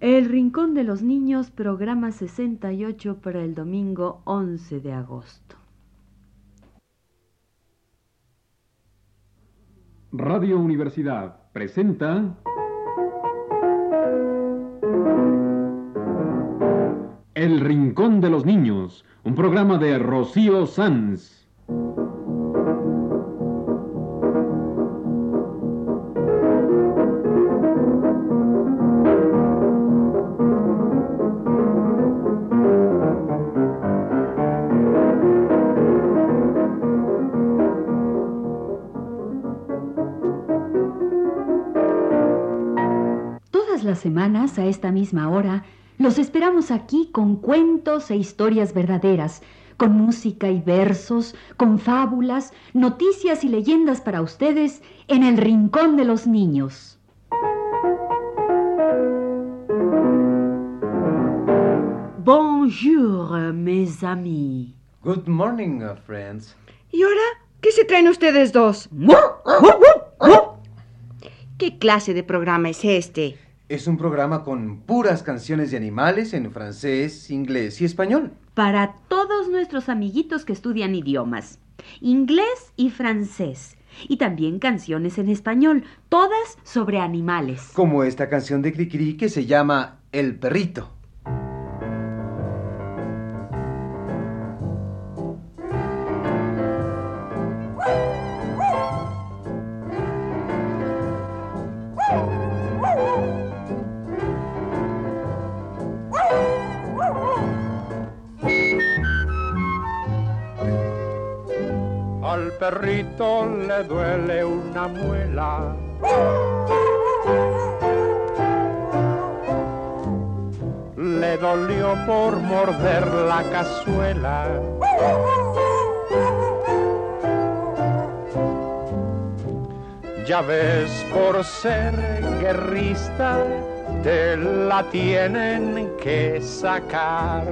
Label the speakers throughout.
Speaker 1: El Rincón de los Niños, programa 68 para el domingo 11 de agosto.
Speaker 2: Radio Universidad presenta El Rincón de los Niños, un programa de Rocío Sanz.
Speaker 1: Semanas, a esta misma hora, los esperamos aquí con cuentos e historias verdaderas, con música y versos, con fábulas, noticias y leyendas para ustedes en el Rincón de los Niños. Bonjour, mes amis.
Speaker 3: Good morning, uh, friends.
Speaker 4: ¿Y ahora qué se traen ustedes dos? ¿Qué clase de programa es este?
Speaker 3: Es un programa con puras canciones de animales en francés, inglés y español.
Speaker 1: Para todos nuestros amiguitos que estudian idiomas, inglés y francés, y también canciones en español, todas sobre animales.
Speaker 3: Como esta canción de Cricri que se llama El perrito.
Speaker 5: Al perrito le duele una muela. Le dolió por morder la cazuela. Ya ves, por ser guerrista, te la tienen que sacar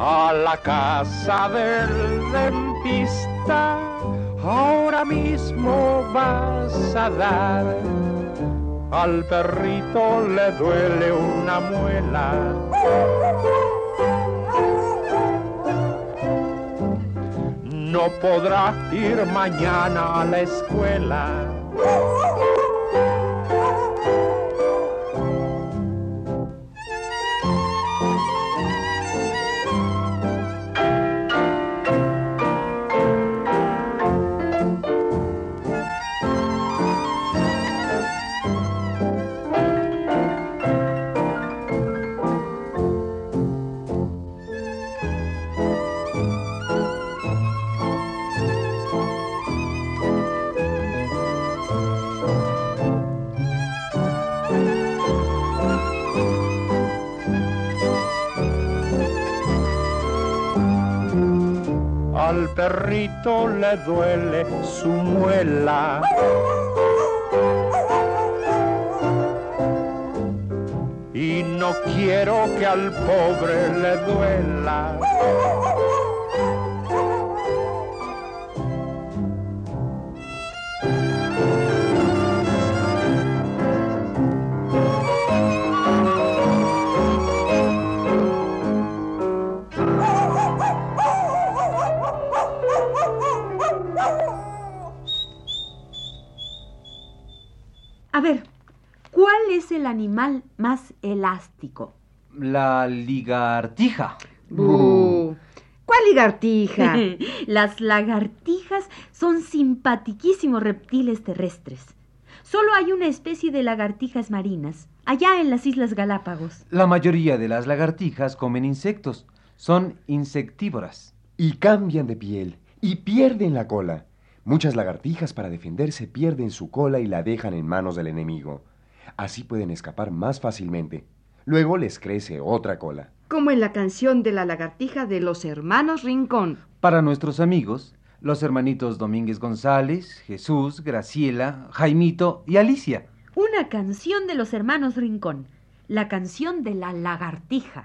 Speaker 5: a la casa del dentista. Ahora mismo vas a dar. Al perrito le duele una muela. No podrá ir mañana a la escuela. Perrito le duele su muela. Y no quiero que al pobre le duela.
Speaker 1: A ver, ¿cuál es el animal más elástico?
Speaker 3: La ligartija.
Speaker 4: ¿Cuál ligartija?
Speaker 1: Las lagartijas son simpatiquísimos reptiles terrestres. Solo hay una especie de lagartijas marinas, allá en las Islas Galápagos.
Speaker 3: La mayoría de las lagartijas comen insectos. Son insectívoras.
Speaker 6: y cambian de piel y pierden la cola. Muchas lagartijas para defenderse pierden su cola y la dejan en manos del enemigo. Así pueden escapar más fácilmente. Luego les crece otra cola.
Speaker 4: Como en la canción de la lagartija de los hermanos Rincón.
Speaker 3: Para nuestros amigos, los hermanitos Domínguez González, Jesús, Graciela, Jaimito y Alicia.
Speaker 1: Una canción de los hermanos Rincón, la canción de la lagartija.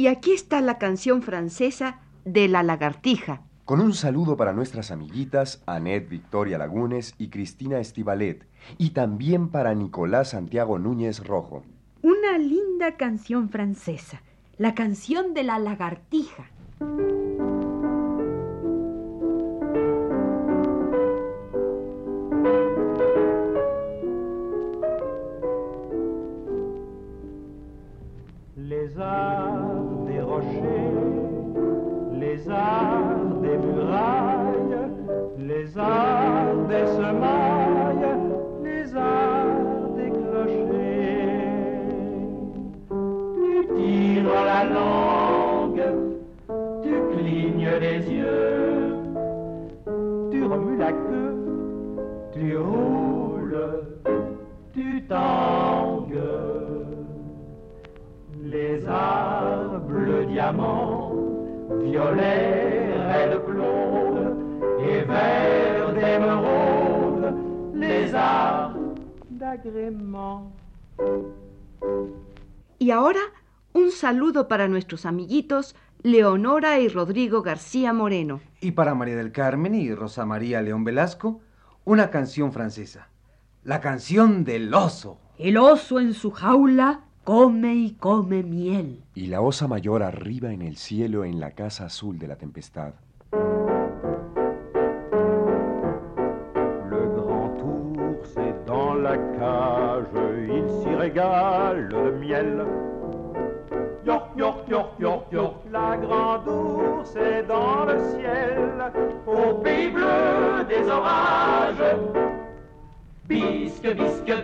Speaker 4: Y aquí está la canción francesa de la lagartija.
Speaker 6: Con un saludo para nuestras amiguitas Annette Victoria Lagunes y Cristina Estivalet, y también para Nicolás Santiago Núñez Rojo.
Speaker 1: Una linda canción francesa, la canción de la lagartija.
Speaker 7: Les les arts violet, red claude et vert d'émeraude, les arts d'agrément.
Speaker 4: Y ahora, un saludo para nuestros amiguitos Leonora y Rodrigo García Moreno.
Speaker 8: Y para María del Carmen y Rosa María León Velasco, una canción francesa. La canción del oso.
Speaker 1: El oso en su jaula come y come miel.
Speaker 6: Y la osa mayor arriba en el cielo en la casa azul de la tempestad.
Speaker 7: Le grand ours est dans la cage, il s'y régale de miel. York, York, York, York, York, la grande ours est dans le ciel, au pays bleu des orages. Bisque, bisque,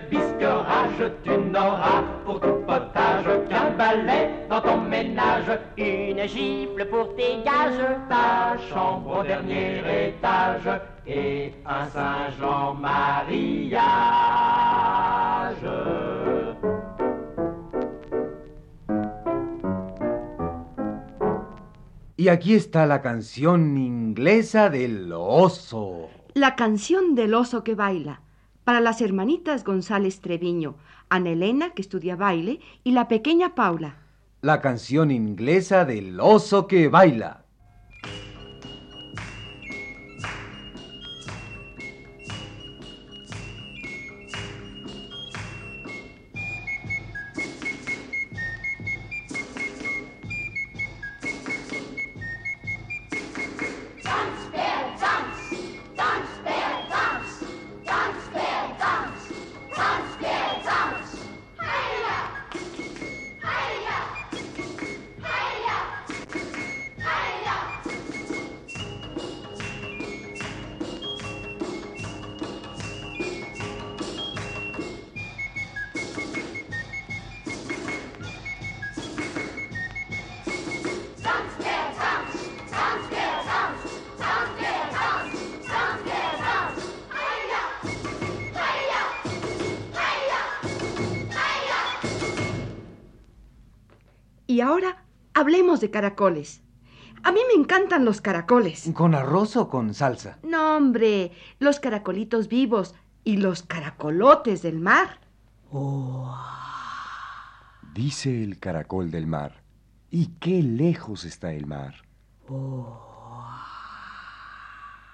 Speaker 9: Une gifle pour tes gages,
Speaker 7: ta chambre au dernier étage et un Saint-Jean mariage.
Speaker 8: Y aquí está la canción inglesa del oso.
Speaker 4: La canción del oso que baila. Para las hermanitas González Treviño, Ana Elena, que estudia baile, y la pequeña Paula.
Speaker 8: La canción inglesa del oso que baila.
Speaker 4: Y ahora hablemos de caracoles. A mí me encantan los caracoles.
Speaker 8: ¿Con arroz o con salsa?
Speaker 4: No, hombre, los caracolitos vivos y los caracolotes del mar.
Speaker 6: Dice el caracol del mar. ¿Y qué lejos está el mar?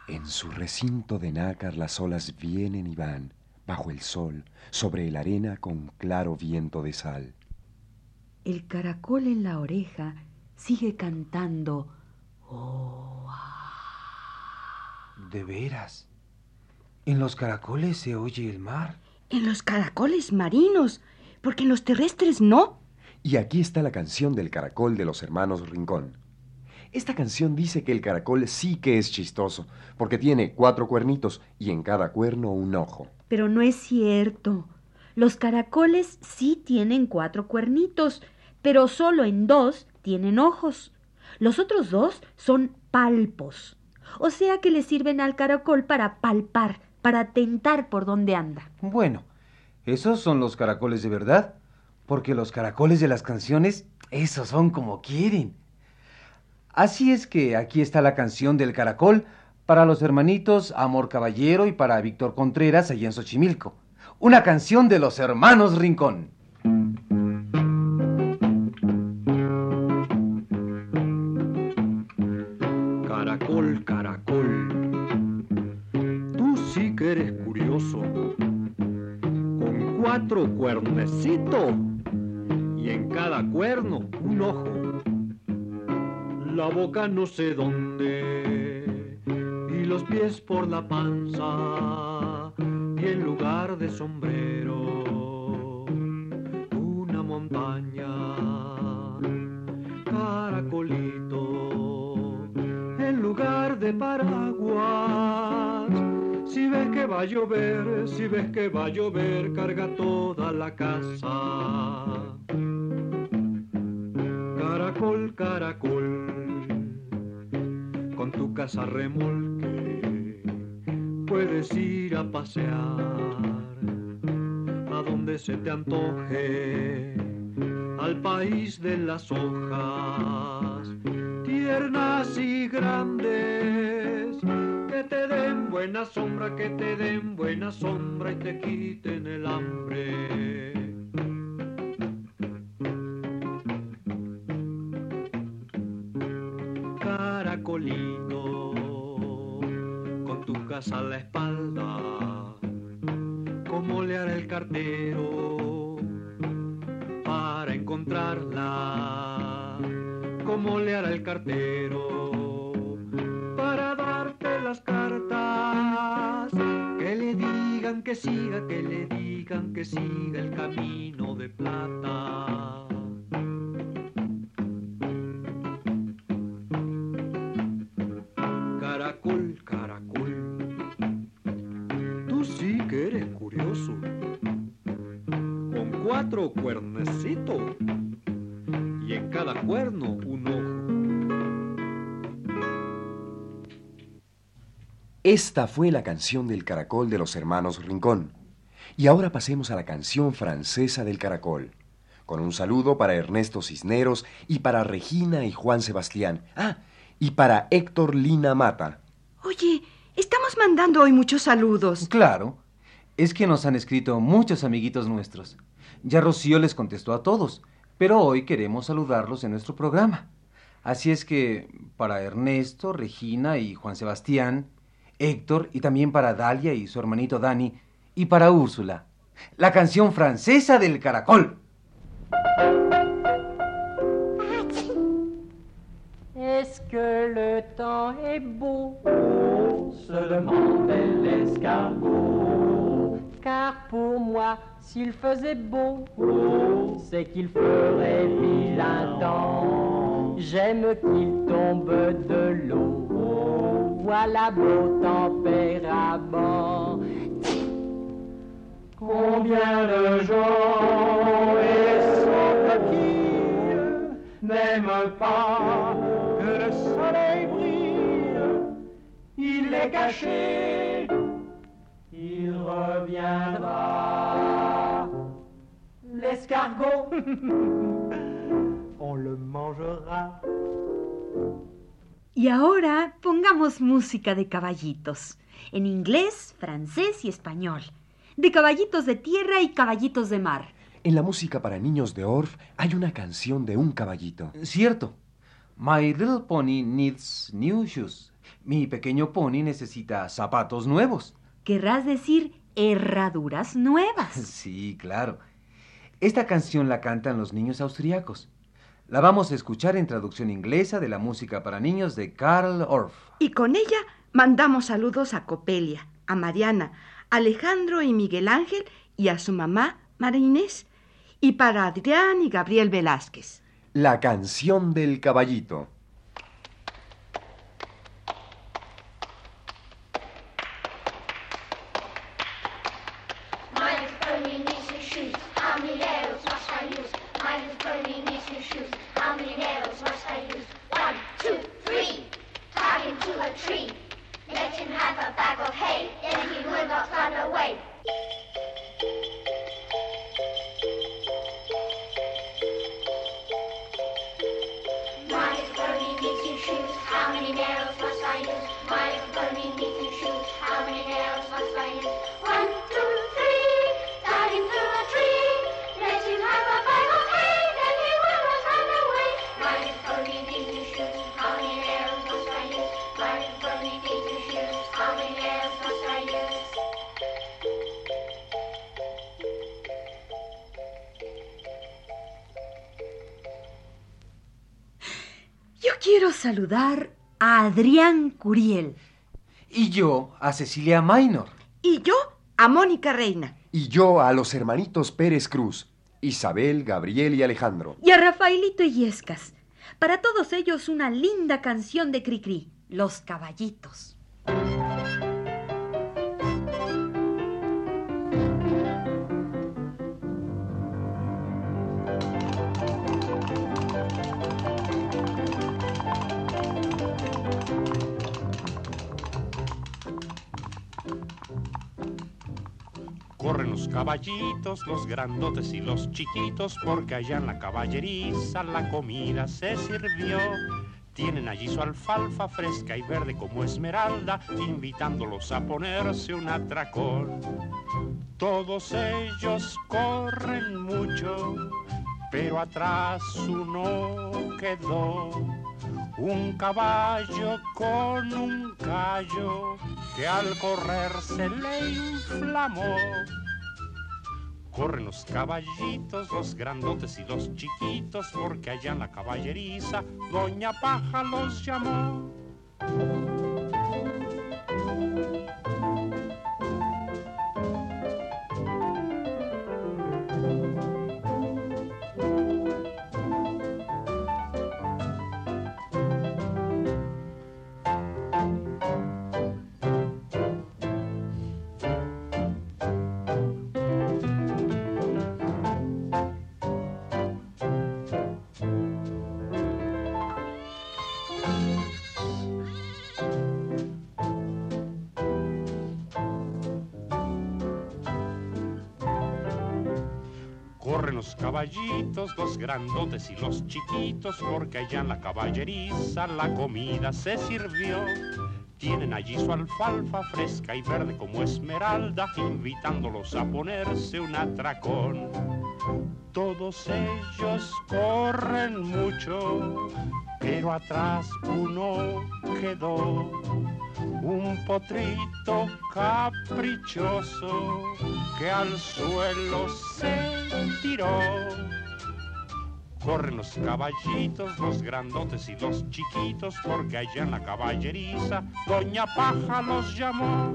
Speaker 6: En su recinto de nácar las olas vienen y van, bajo el sol, sobre la arena con claro viento de sal.
Speaker 1: El caracol en la oreja sigue cantando. Oh,
Speaker 3: De veras. En los caracoles se oye el mar.
Speaker 4: En los caracoles marinos, porque en los terrestres no.
Speaker 6: Y aquí está la canción del caracol de los hermanos Rincón. Esta canción dice que el caracol sí que es chistoso, porque tiene cuatro cuernitos y en cada cuerno un ojo.
Speaker 1: Pero no es cierto. Los caracoles sí tienen cuatro cuernitos, pero solo en dos tienen ojos. Los otros dos son palpos. O sea que le sirven al caracol para palpar, para tentar por dónde anda.
Speaker 3: Bueno, esos son los caracoles de verdad, porque los caracoles de las canciones, esos son como quieren. Así es que aquí está la canción del caracol para los hermanitos Amor Caballero y para Víctor Contreras allá en Xochimilco. Una canción de los hermanos Rincón.
Speaker 10: Y en cada cuerno un ojo. La boca no sé dónde y los pies por la panza y en lugar de sombrero una montaña. Va a llover, si ves que va a llover, carga toda la casa. Caracol, caracol, con tu casa remolque, puedes ir a pasear a donde se te antoje, al país de las hojas, tiernas y grandes, buena sombra, que te den buena sombra y te quiten el hambre. Caracolito, con tu casa a la espalda, ¿cómo le hará el cartero para encontrarla? ¿Cómo le hará el cartero para darte las cartas? Que siga, que le digan que siga el camino de plata.
Speaker 6: Esta fue la canción del caracol de los hermanos Rincón. Y ahora pasemos a la canción francesa del caracol. Con un saludo para Ernesto Cisneros y para Regina y Juan Sebastián. Ah, y para Héctor Lina Mata.
Speaker 4: Oye, estamos mandando hoy muchos saludos.
Speaker 3: Claro, es que nos han escrito muchos amiguitos nuestros. Ya Rocío les contestó a todos, pero hoy queremos saludarlos en nuestro programa. Así es que para Ernesto, Regina y Juan Sebastián, Héctor y también para Dalia y su hermanito Dani y para Úrsula, la canción francesa del caracol.
Speaker 7: Est-ce que le temps est beau se demandait l'escargot? Car pour moi, s'il faisait beau, c'est qu'il ferait vilain temps. J'aime qu'il tombe de l'eau. Voilà beau tempérament. Combien de gens et sans coquille n'aiment pas que le soleil brille. Il est caché, il reviendra. L'escargot, on le mangera.
Speaker 1: Y ahora pongamos música de caballitos, en inglés, francés y español, de caballitos de tierra y caballitos de mar.
Speaker 6: En la música para niños de Orff hay una canción de un caballito.
Speaker 3: Cierto. My little pony needs new shoes. Mi pequeño pony necesita zapatos nuevos.
Speaker 1: Querrás decir herraduras nuevas.
Speaker 3: Sí, claro. Esta canción la cantan los niños austriacos. La vamos a escuchar en traducción inglesa de la música para niños de Karl Orff.
Speaker 4: Y con ella mandamos saludos a Copelia, a Mariana, a Alejandro y Miguel Ángel y a su mamá, María Inés. Y para Adrián y Gabriel Velázquez.
Speaker 6: La canción del caballito.
Speaker 1: Quiero saludar a Adrián Curiel.
Speaker 3: Y yo a Cecilia Minor.
Speaker 4: Y yo a Mónica Reina.
Speaker 6: Y yo a los hermanitos Pérez Cruz, Isabel, Gabriel y Alejandro.
Speaker 1: Y a Rafaelito Illescas. Para todos ellos una linda canción de Cricri, Los Caballitos.
Speaker 5: Caballitos, los grandotes y los chiquitos, porque allá en la caballeriza la comida se sirvió. Tienen allí su alfalfa fresca y verde como esmeralda, invitándolos a ponerse un atracón. Todos ellos corren mucho, pero atrás uno quedó. Un caballo con un callo que al correr se le inflamó. Corren los caballitos, los grandotes y los chiquitos, porque allá en la caballeriza Doña Paja los llamó. Caballitos, los grandotes y los chiquitos, porque allá en la caballeriza la comida se sirvió. Tienen allí su alfalfa fresca y verde como esmeralda, invitándolos a ponerse un atracón. Todos ellos corren mucho, pero atrás uno quedó. Un potrito caprichoso que al suelo se tiró. Corren los caballitos, los grandotes y los chiquitos, porque allá en la caballeriza Doña Paja los llamó.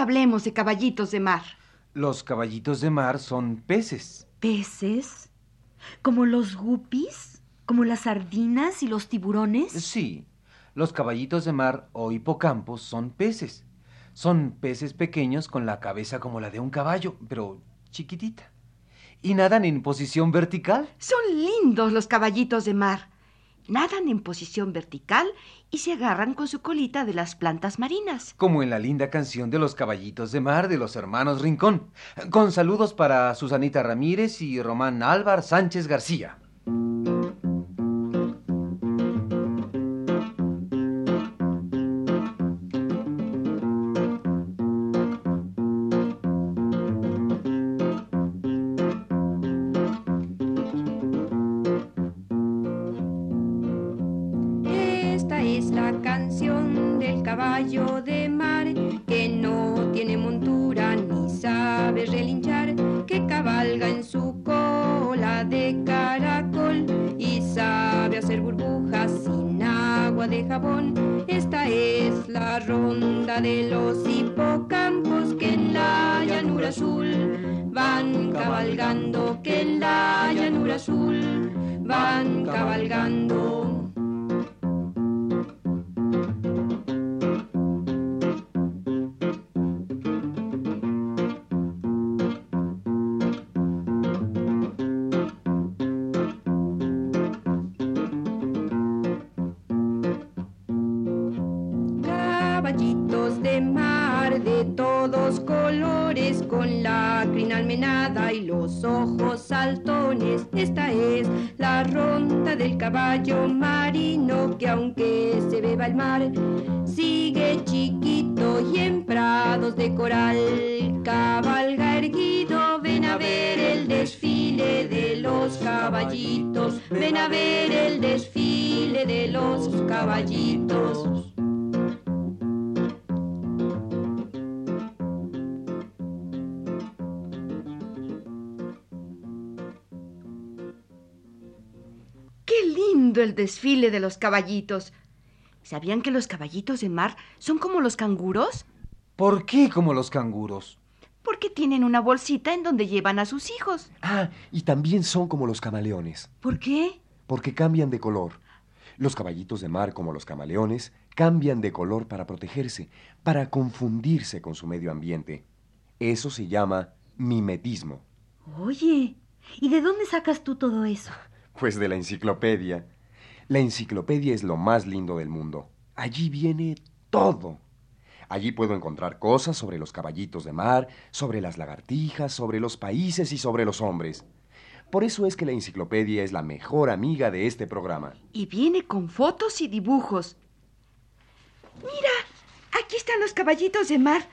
Speaker 4: Ahora hablemos de caballitos de mar.
Speaker 3: Los caballitos de mar son peces.
Speaker 1: ¿Peces? ¿Como los guppies? ¿Como las sardinas y los tiburones?
Speaker 3: Sí, los caballitos de mar o hipocampos son peces. Son peces pequeños con la cabeza como la de un caballo, pero chiquitita. Y nadan en posición vertical.
Speaker 4: Son lindos los caballitos de mar. Nadan en posición vertical y se agarran con su colita de las plantas marinas.
Speaker 3: Como en la linda canción de los caballitos de mar de los hermanos Rincón. Con saludos para Susanita Ramírez y Román Álvar Sánchez García.
Speaker 11: De caracol y sabe hacer burbujas sin agua de jabón. Esta es la ronda de los hipocampos que en la llanura azul van cabalgando, que en la llanura azul van cabalgando. Los caballitos, ven a ver el desfile de los caballitos.
Speaker 4: ¡Qué lindo el desfile de los caballitos! ¿Sabían que los caballitos de mar son como los canguros?
Speaker 3: ¿Por qué como los canguros?
Speaker 4: Porque tienen una bolsita en donde llevan a sus hijos.
Speaker 6: Ah, y también son como los camaleones,
Speaker 4: ¿Por qué?
Speaker 6: porque cambian de color. Los caballitos de mar, como los camaleones, cambian de color para protegerse, para confundirse con su medio ambiente. Eso se llama mimetismo.
Speaker 1: Oye, ¿y de dónde sacas tú todo eso?
Speaker 6: Pues de la enciclopedia. La enciclopedia es lo más lindo del mundo. Allí viene todo. Allí puedo encontrar cosas sobre los caballitos de mar, sobre las lagartijas, sobre los países y sobre los hombres. Por eso es que la enciclopedia es la mejor amiga de este programa.
Speaker 4: Y viene con fotos y dibujos. Mira, aquí están los caballitos de mar.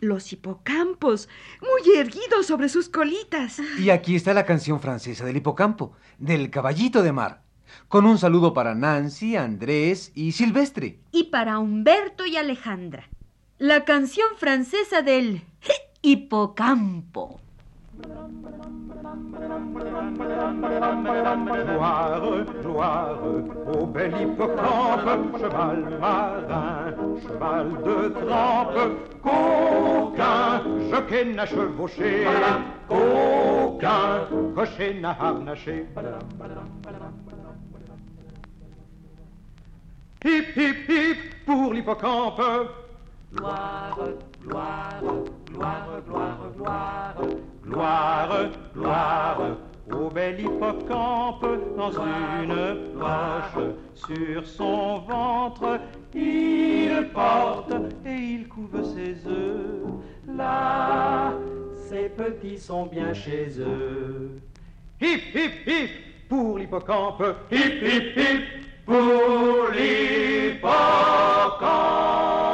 Speaker 4: Los hipocampos, muy erguidos sobre sus colitas.
Speaker 3: Y aquí está la canción francesa del hipocampo, del caballito de mar. Con un saludo para Nancy, Andrés y Silvestre.
Speaker 1: Y para Humberto y Alejandra, la canción francesa del hipocampo.
Speaker 12: Gloire, gloire, au bel hippocampe, cheval marin, cheval de trempe, coquin, jockey n'a chevauché, coquin, cocher n'a harnaché. Hip, hip, hip, pour l'hippocampe. Gloire, gloire, gloire, gloire, gloire, gloire, gloire, au bel hippocampe dans une roche sur son ventre. Il porte et il couve ses œufs. Là, ses petits sont bien chez eux. Hip, hip, hip, pour l'hippocampe. Hip, hip, hip, pour l'hippocampe.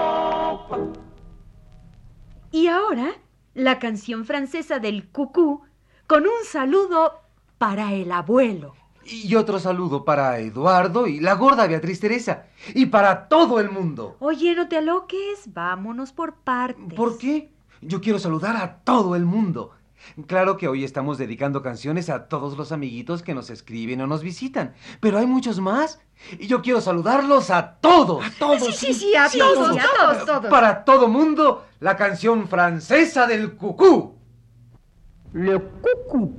Speaker 1: Y ahora, la canción francesa del cucú, con un saludo para el abuelo.
Speaker 3: Y otro saludo para Eduardo y la gorda Beatriz Teresa. Y para todo el mundo.
Speaker 1: Oye, no te aloques, vámonos por partes.
Speaker 3: ¿Por qué? Yo quiero saludar a todo el mundo. Claro que hoy estamos dedicando canciones a todos los amiguitos que nos escriben o nos visitan, pero hay muchos más. Y yo quiero saludarlos a todos. A todos.
Speaker 4: Sí, sí, sí, a todos, a todos, todos.
Speaker 3: Para todo mundo, la canción francesa del cucú.
Speaker 1: Le cucú.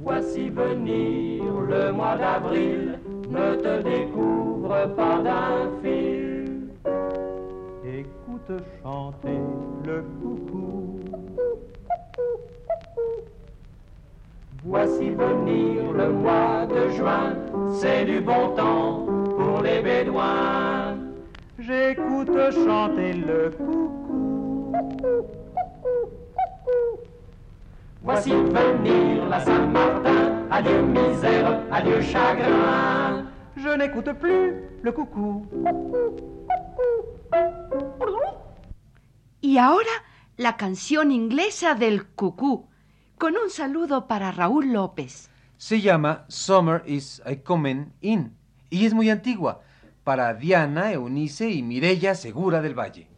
Speaker 7: Voici venir le mois d'avril, ne te découvre pas d'un fil.
Speaker 12: Écoute chanter le coucou.
Speaker 7: Voici venir le mois de juin, c'est du bon temps pour les bédouins.
Speaker 12: J'écoute chanter le coucou.
Speaker 7: Voici venir la Saint-Martin, adieu misère, adieu chagrin.
Speaker 12: Je n'écoute plus le coucou.
Speaker 4: Y ahora la canción inglesa del cucú, con un saludo para Raúl López.
Speaker 3: Se llama Summer is a Coming In y es muy antigua para Diana, Eunice y Mirella Segura del Valle.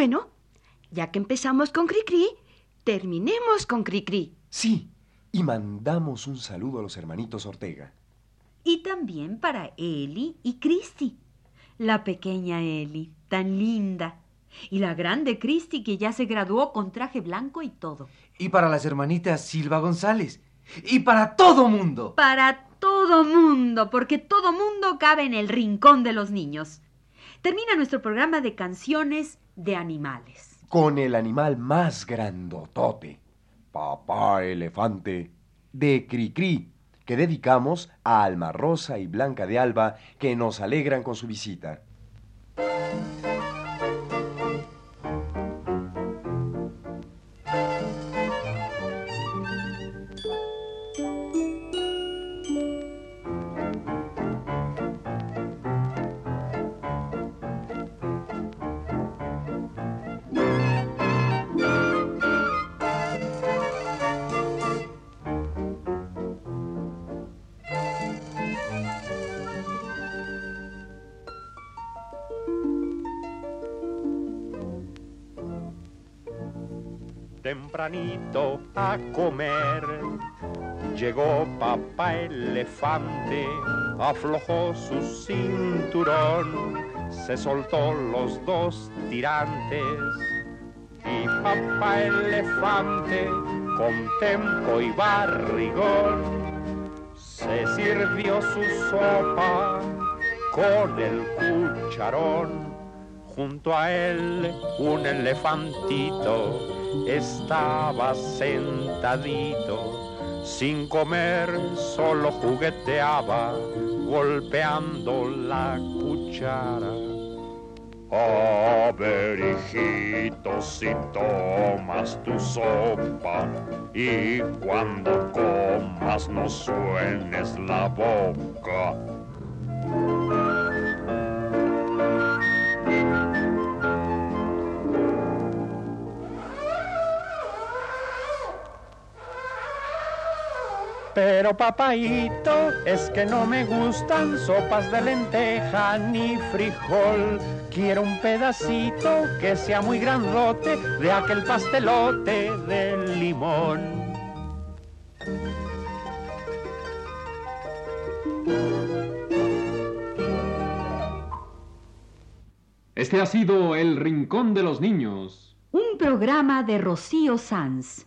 Speaker 4: Bueno, ya que empezamos con Cricri, terminemos con Cricri.
Speaker 6: Sí, y mandamos un saludo a los hermanitos Ortega.
Speaker 1: Y también para Eli y Cristi. La pequeña Eli, tan linda. Y la grande Cristi que ya se graduó con traje blanco y todo.
Speaker 3: Y para las hermanitas Silva González. Y para todo mundo.
Speaker 1: Para todo mundo, porque todo mundo cabe en el rincón de los niños. Termina nuestro programa de canciones de animales.
Speaker 6: Con el animal más grandotote, papá elefante, de Cricri, que dedicamos a Alma Rosa y Blanca de Alba, que nos alegran con su visita.
Speaker 5: Tempranito a comer, llegó papá elefante, aflojó su cinturón, se soltó los dos tirantes y papá elefante con tempo y barrigón se sirvió su sopa con el cucharón. Junto a él un elefantito estaba sentadito, sin comer solo jugueteaba, golpeando la cuchara. A ver, hijito, si tomas tu sopa y cuando comas no suenes la boca. Pero papaito, es que no me gustan sopas de lenteja ni frijol. Quiero un pedacito que sea muy grandote de aquel pastelote de limón.
Speaker 2: Este ha sido El Rincón de los Niños.
Speaker 1: Un programa de Rocío Sanz.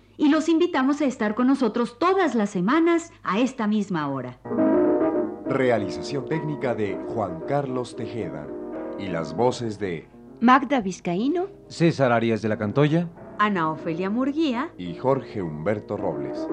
Speaker 1: y los invitamos a estar con nosotros todas las semanas a esta misma hora.
Speaker 6: Realización técnica de Juan Carlos Tejeda y las voces de
Speaker 4: Magda Vizcaíno,
Speaker 3: César Arias de la Cantoya.
Speaker 1: Ana Ofelia Murguía
Speaker 6: y Jorge Humberto Robles.